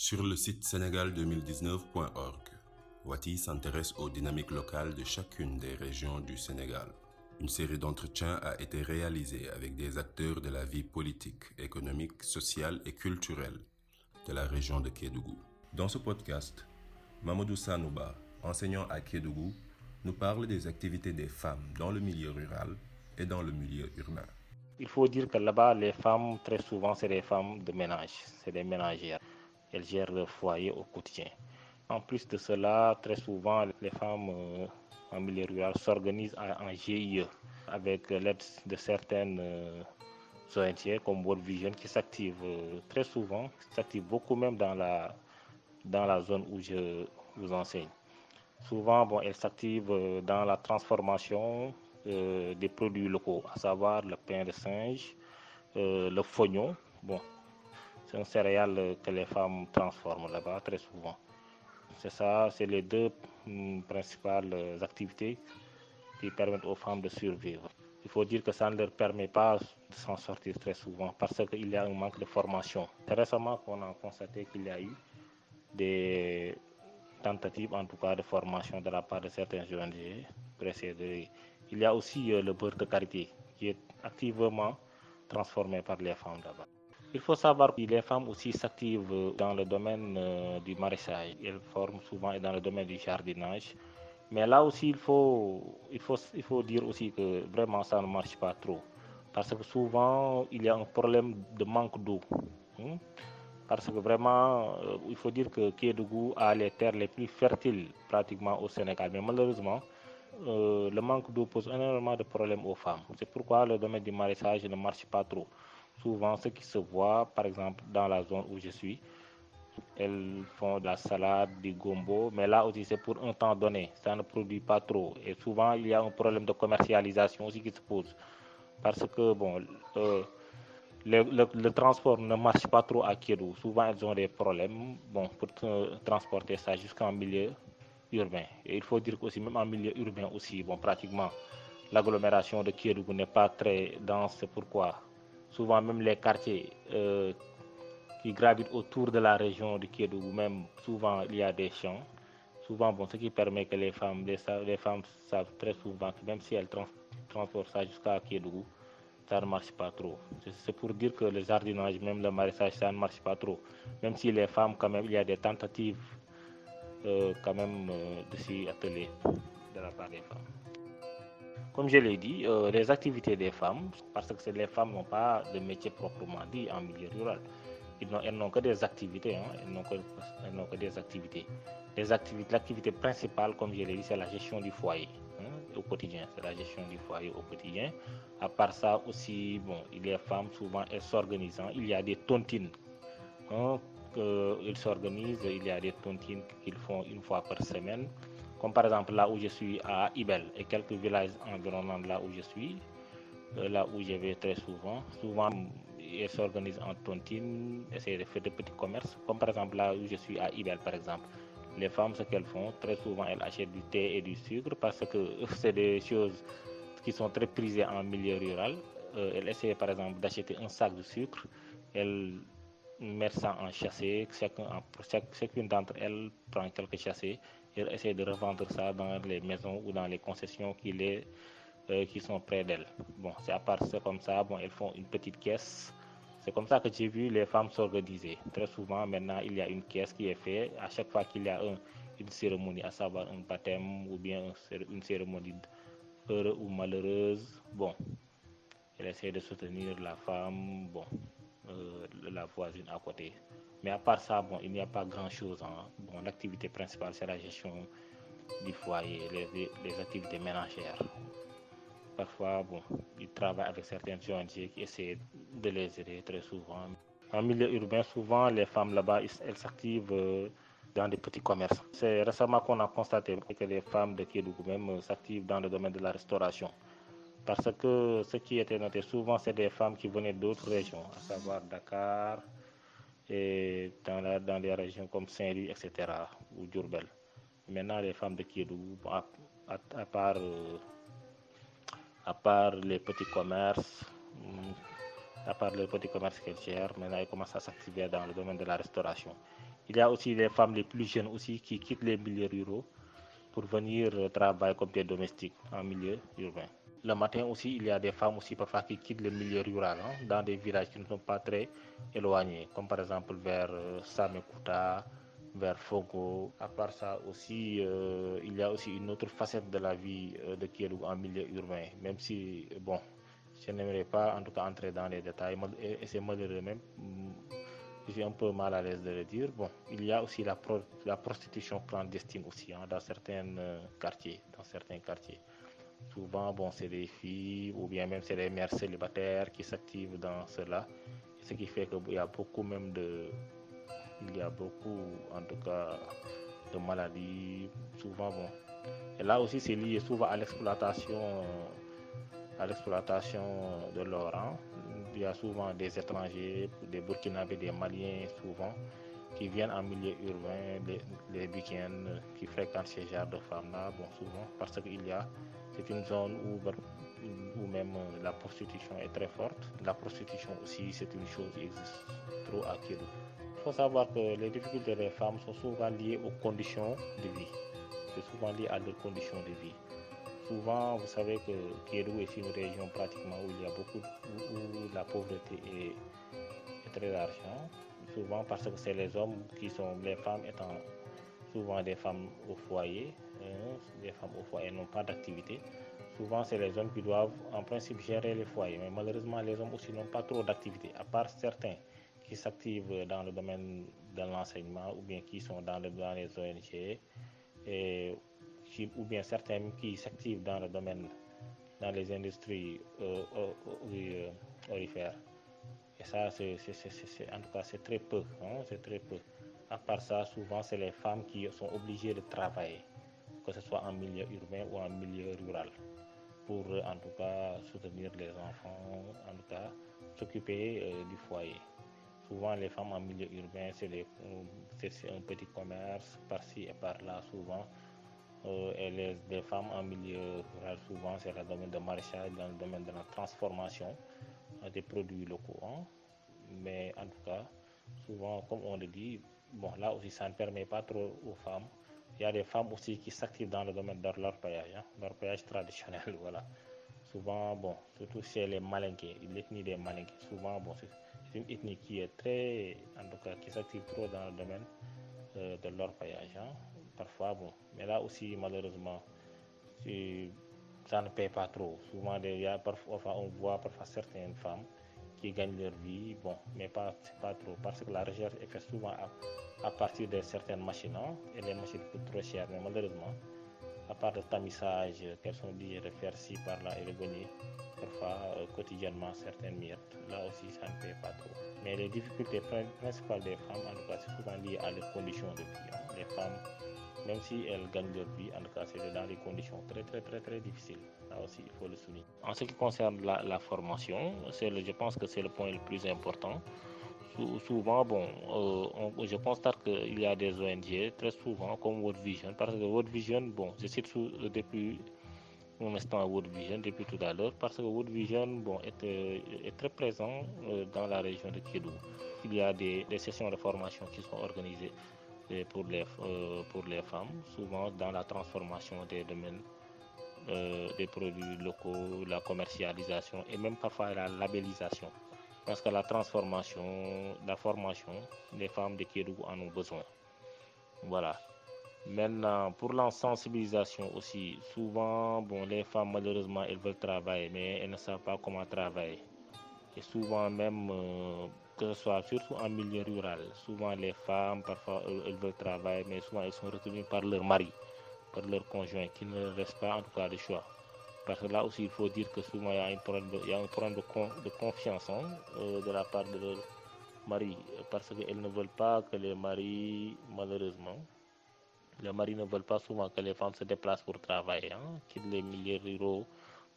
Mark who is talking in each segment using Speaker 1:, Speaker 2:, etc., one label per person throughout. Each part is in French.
Speaker 1: Sur le site sénégal2019.org, Wati s'intéresse aux dynamiques locales de chacune des régions du Sénégal. Une série d'entretiens a été réalisée avec des acteurs de la vie politique, économique, sociale et culturelle de la région de Kédougou. Dans ce podcast, Mamadou Sanouba, enseignant à Kédougou, nous parle des activités des femmes dans le milieu rural et dans le milieu urbain.
Speaker 2: Il faut dire que là-bas, les femmes, très souvent, c'est des femmes de ménage, c'est des ménagères. Elles gèrent le foyer au quotidien. En plus de cela, très souvent, les femmes euh, en milieu rural s'organisent en GIE avec l'aide de certaines euh, ONG comme World Vision qui s'activent euh, très souvent, s'activent beaucoup même dans la, dans la zone où je vous enseigne. Souvent, bon, elles s'activent dans la transformation des produits locaux, à savoir le pain de singe, le fognon. Bon, c'est un céréale que les femmes transforment là-bas très souvent. C'est ça, c'est les deux mm, principales activités qui permettent aux femmes de survivre. Il faut dire que ça ne leur permet pas de s'en sortir très souvent parce qu'il y a un manque de formation. Récemment qu'on a constaté qu'il y a eu des tentatives, en tout cas, de formation de la part de certains ONG précédés. Il y a aussi euh, le beurre de karité qui est activement transformé par les femmes là-bas. Il faut savoir que les femmes aussi s'activent dans le domaine euh, du maraîchage. Elles forment souvent dans le domaine du jardinage. Mais là aussi, il faut, il, faut, il faut dire aussi que vraiment ça ne marche pas trop. Parce que souvent, il y a un problème de manque d'eau. Hein. Parce que vraiment, euh, il faut dire que Kédougou a les terres les plus fertiles pratiquement au Sénégal. Mais malheureusement, euh, le manque d'eau pose énormément de problèmes aux femmes. C'est pourquoi le domaine du maraîchage ne marche pas trop souvent ce qui se voit, par exemple, dans la zone où je suis, elles font de la salade, du gombo, mais là aussi c'est pour un temps donné, ça ne produit pas trop. Et souvent il y a un problème de commercialisation aussi qui se pose. Parce que bon, euh, le, transport ne marche pas trop à Kérou. Souvent elles ont des problèmes bon, pour transporter ça jusqu'en milieu urbain. Et il faut dire qu'aussi, même en milieu urbain aussi, bon, pratiquement, l'agglomération de Kérou n'est pas très dense. C'est pourquoi souvent même les quartiers euh, qui gravitent autour de la région de Kédougou, même souvent il y a des champs. Souvent, bon, ce qui permet que les femmes, les, femmes savent très souvent que même si elles transportent ça jusqu'à Kédougou, ça ne marche pas trop. C'est pour dire que le jardinage, même le maraîchage, ça ne marche pas trop. Même si les femmes, quand même, il y a des tentatives euh, quand même euh, de s'y atteler de la part des femmes. Comme je l'ai dit, euh, les activités des femmes, parce que les femmes n'ont pas de métier proprement dit en milieu rural. elles n'ont que des activités, hein, elles n'ont que, des activités. L'activité principale, comme je l'ai dit, c'est la gestion du foyer hein, au quotidien. C'est la gestion du foyer au quotidien. À part ça aussi, bon, les femmes, souvent, elles s'organisent. Hein. Il y a des tontines. Hein, ils s'organisent, il y a des tontines qu'ils font une fois par semaine comme par exemple là où je suis à Ibel et quelques villages environnants là où je suis, euh, là où je vais très souvent. Souvent, ils s'organisent en tontine, essayer de faire des petits commerces, comme par exemple là où je suis à Ibel par exemple. Les femmes, ce qu'elles font, très souvent, elles achètent du thé et du sucre parce que c'est des choses qui sont très prisées en milieu rural. Euh, elles essaient par exemple d'acheter un sac de sucre, elles mettent ça en chassé, chacune d'entre elles prend quelques chassés elles essaient de revendre ça dans les maisons ou dans les concessions qui, les, euh, qui sont près d'elles. Bon, c'est à part ça comme ça, bon, elles font une petite caisse. C'est comme ça que j'ai vu les femmes s'organiser. Très souvent, maintenant, il y a une caisse qui est faite. À chaque fois qu'il y a une cérémonie, à savoir un baptême ou bien une cérémonie heureuse ou malheureuse, bon, elle essaie de soutenir la femme, bon, euh, la voisine à côté. Mais à part ça, bon, il n'y a pas grand-chose. Hein. Bon, L'activité principale, c'est la gestion du foyer, les, activités ménagères. Parfois, bon, ils travaillent avec certaines ONG qui essaient de les aider très souvent. En milieu urbain, souvent, les femmes là-bas, elles s'activent euh, dans des petits commerces. C'est récemment qu'on a constaté que les femmes de Kédougou même euh, s'activent dans le domaine de la restauration. Parce que ce qui était noté souvent, c'est des femmes qui venaient d'autres régions, à savoir Dakar, et dans, la, les régions comme Saint-Louis, etc., ou Djurbel. Maintenant, les femmes de part, euh, à part les petits commerces, à part les petits commerces qu'elles gèrent, maintenant elles commencent à s'activer dans le domaine de la restauration. Il y a aussi les femmes les plus jeunes aussi qui quittent les milieux ruraux pour venir travailler comme des domestiques en milieu urbain. Le matin aussi, il y a des femmes aussi parfois qui quittent le milieu rural hein, dans des villages qui ne sont pas très éloignés, comme par exemple vers euh, Samekuta, vers Fogo. À part ça aussi, euh, il y a aussi une autre facette de la vie euh, de Kielou en milieu urbain, même si, bon, je n'aimerais pas en tout cas entrer dans les détails, et c'est malheureux même, mm, je suis un peu mal à l'aise de le dire. Bon, il y a aussi la, la prostitution clandestine aussi hein, dans certains quartiers, dans certains quartiers. Souvent, bon, c'est des filles ou bien même c'est des mères célibataires qui s'activent dans cela. Ce qui fait qu'il y a beaucoup même de... Il y a beaucoup, en tout cas, de maladies. Souvent, bon. Et là aussi, c'est lié souvent à l'exploitation à l'exploitation de l'or. Hein. Il y a souvent des étrangers, des Burkinabés, des Maliens souvent, qui viennent en milieu urbain, les, les week-ends, qui fréquentent ces genres de femmes-là, bon, souvent, parce qu'il y a c'est une zone où, où même euh, la prostitution est très forte. La prostitution aussi, c'est une chose qui existe trop à Kérou. Il faut savoir que les difficultés des femmes sont souvent liées aux conditions de vie. C'est souvent lié à leurs conditions de vie. Souvent, vous savez que Kérou est une région pratiquement où il y a beaucoup, où, la pauvreté est, très large. Souvent parce que c'est les hommes qui sont, les femmes étant souvent des femmes au foyer, les femmes au foyer n'ont pas d'activité. Souvent, c'est les hommes qui doivent en principe gérer les foyers, mais malheureusement, les hommes aussi n'ont pas trop d'activité, à part certains qui s'activent dans le domaine de l'enseignement ou bien qui sont dans, le, dans les ONG, et, ou bien certains qui s'activent dans le domaine, dans les industries euh, euh, orifères. Et ça, c'est, en tout cas, c'est très peu. Hein, c'est très peu. À part ça, souvent, c'est les femmes qui sont obligées de travailler que ce soit en milieu urbain ou en milieu rural, pour en tout cas soutenir les enfants, en tout cas s'occuper euh, du foyer. Souvent, les femmes en milieu urbain, c'est un petit commerce par-ci et par-là, souvent. Euh, et les, femmes en milieu rural, souvent, c'est le domaine de maraîchage, dans le domaine de la transformation euh, des produits locaux. Hein. Mais en tout cas, souvent, comme on le dit, bon, là aussi, ça ne permet pas trop aux femmes il y a des femmes aussi qui s'activent dans le domaine de l'orpaillage, hein, l'orpaillage traditionnel, voilà. Souvent, bon, surtout chez les malinqués, l'ethnie des malinqués, souvent, bon, c'est une ethnie qui est très, en tout cas, qui s'active trop dans le domaine euh, de l'orpaillage, hein. Parfois, bon, mais là aussi, malheureusement, ça ne paye pas trop. Souvent, il y a parfois, on voit parfois certaines femmes qui gagnent leur vie, bon, mais pas, pas trop, parce que la recherche est faite souvent à partir de certaines machines. Hein, et les machines coûtent trop cher, mais malheureusement, à part le tamisage qu'elles sont obligées de faire ci par là et revenir parfois euh, quotidiennement certaines miettes. Là aussi, ça ne paye pas trop. Mais les difficultés principales des femmes, en tout cas, c'est souvent lié à leurs conditions de vie. Hein. Les femmes, même si elles gagnent leur vie, en tout cas, c'est dans des conditions très, très, très, très difficiles. Là aussi, il faut le souligner. En ce qui concerne la, formation, je pense que c'est le point le plus important souvent, bon, euh, je constate qu'il y a des ONG très souvent comme World Vision, parce que World Vision, bon, je cite euh, depuis un instant World Vision, depuis tout à l'heure, parce que World Vision, bon, est, euh, très présent dans la région de Kidou. Il y a des, sessions de formation qui sont organisées pour les, pour les femmes, souvent dans la transformation des domaines des produits locaux, la commercialisation et même parfois la labellisation parce que la transformation, la formation, les femmes de Kédougou en ont besoin. Voilà. Maintenant, pour la sensibilisation aussi, souvent, bon, les femmes, malheureusement, elles veulent travailler, mais elles ne savent pas comment travailler. Et souvent, même, euh, que ce soit surtout en milieu rural, souvent les femmes, parfois, elles veulent travailler, mais souvent, elles sont retenues par leur mari, par leur conjoint, qui ne reste pas, en tout cas, de choix. Parce que là aussi, il faut dire que souvent, il y a un problème de, il y a un problème de, confiance hein, euh, de la part de leur mari. Parce qu'elles ne veulent pas que les maris, malheureusement, les maris ne veulent pas souvent que les femmes se déplacent pour travailler, hein, quittent les milieux ruraux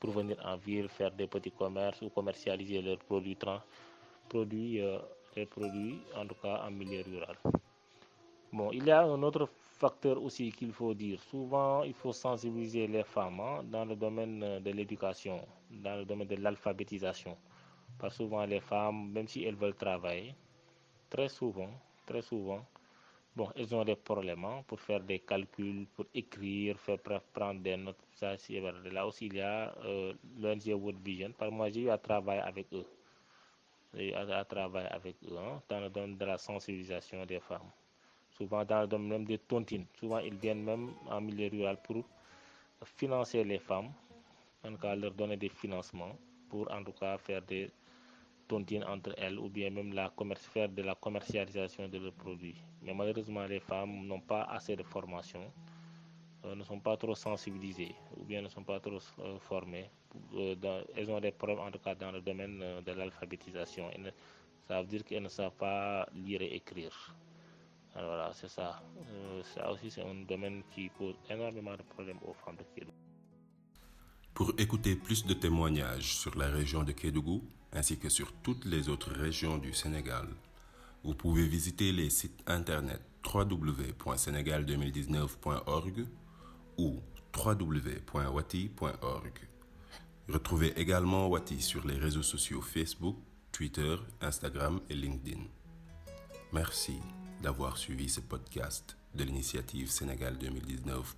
Speaker 2: pour venir en ville, faire des petits commerces ou commercialiser leurs produits, produits, euh, les produits, en tout cas en milieu rural. Bon, il y a un autre facteur aussi qu'il faut dire. Souvent, il faut sensibiliser les femmes hein, dans le domaine euh, de l'éducation, dans le domaine de l'alphabétisation. Parce que souvent, les femmes, même si elles veulent travailler, très souvent, très souvent, Bon, elles ont des problèmes hein, pour faire des calculs, pour écrire, faire prendre des notes. Ça, Là aussi, il y a euh, l'ONG World Vision. Par moi, j'ai eu à travailler avec eux. J'ai eu à, travailler avec eux hein, dans le domaine de la sensibilisation des femmes. Souvent dans le domaine même des tontines. Souvent, ils viennent même en milieu rural pour financer les femmes, en tout cas leur donner des financements pour en tout cas faire des tontines entre elles ou bien même la faire de la commercialisation de leurs produits. Mais malheureusement, les femmes n'ont pas assez de formation, euh, ne sont pas trop sensibilisées ou bien ne sont pas trop euh, formées. Euh, elles ont des problèmes en tout cas dans le domaine de l'alphabétisation. Ça veut dire qu'elles ne savent pas lire et écrire. Alors voilà, c'est ça. ça aussi, c'est un domaine qui pose énormément de problèmes aux femmes de Kédougou.
Speaker 1: Pour écouter plus de témoignages sur la région de Kédougou, ainsi que sur toutes les autres régions du Sénégal, vous pouvez visiter les sites internet www.sénégal2019.org ou www.wati.org. Retrouvez également Wati sur les réseaux sociaux Facebook, Twitter, Instagram et LinkedIn. Merci d'avoir suivi ce podcast de l'initiative Sénégal 2019.